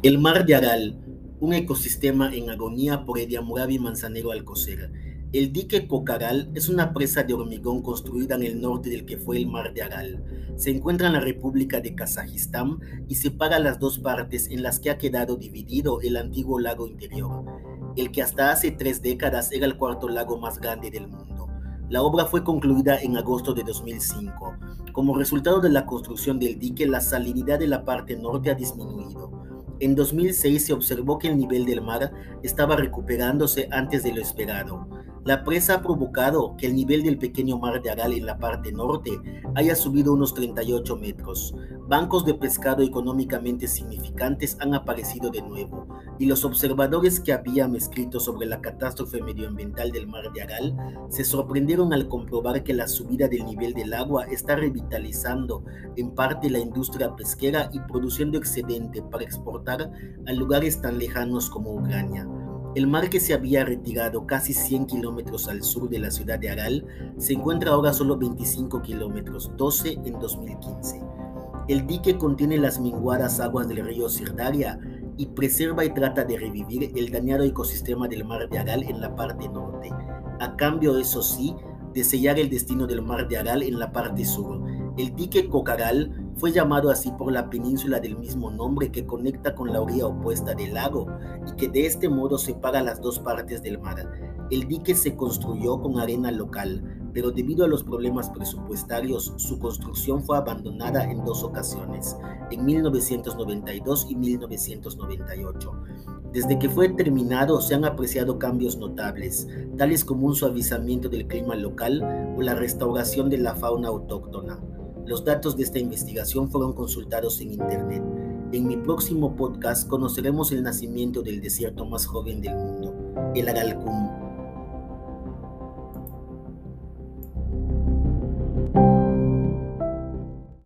El mar de Aral, un ecosistema en agonía por Ediamurabi Manzanero Alcocer. El dique Cocaral es una presa de hormigón construida en el norte del que fue el mar de Aral. Se encuentra en la República de Kazajistán y separa las dos partes en las que ha quedado dividido el antiguo lago interior, el que hasta hace tres décadas era el cuarto lago más grande del mundo. La obra fue concluida en agosto de 2005. Como resultado de la construcción del dique, la salinidad de la parte norte ha disminuido. En 2006 se observó que el nivel del mar estaba recuperándose antes de lo esperado. La presa ha provocado que el nivel del pequeño mar de Aral en la parte norte haya subido unos 38 metros. Bancos de pescado económicamente significantes han aparecido de nuevo y los observadores que habían escrito sobre la catástrofe medioambiental del mar de Aral se sorprendieron al comprobar que la subida del nivel del agua está revitalizando en parte la industria pesquera y produciendo excedente para exportar a lugares tan lejanos como Ucrania. El mar que se había retirado casi 100 kilómetros al sur de la ciudad de Aral se encuentra ahora solo 25 kilómetros, 12 en 2015. El dique contiene las minguadas aguas del río Sirdaria y preserva y trata de revivir el dañado ecosistema del mar de Aral en la parte norte, a cambio, eso sí, de sellar el destino del mar de Aral en la parte sur. El dique Cocaral fue llamado así por la península del mismo nombre que conecta con la orilla opuesta del lago y que de este modo separa las dos partes del mar. El dique se construyó con arena local, pero debido a los problemas presupuestarios, su construcción fue abandonada en dos ocasiones, en 1992 y 1998. Desde que fue terminado se han apreciado cambios notables, tales como un suavizamiento del clima local o la restauración de la fauna autóctona. Los datos de esta investigación fueron consultados en Internet. En mi próximo podcast conoceremos el nacimiento del desierto más joven del mundo, el Aralcum.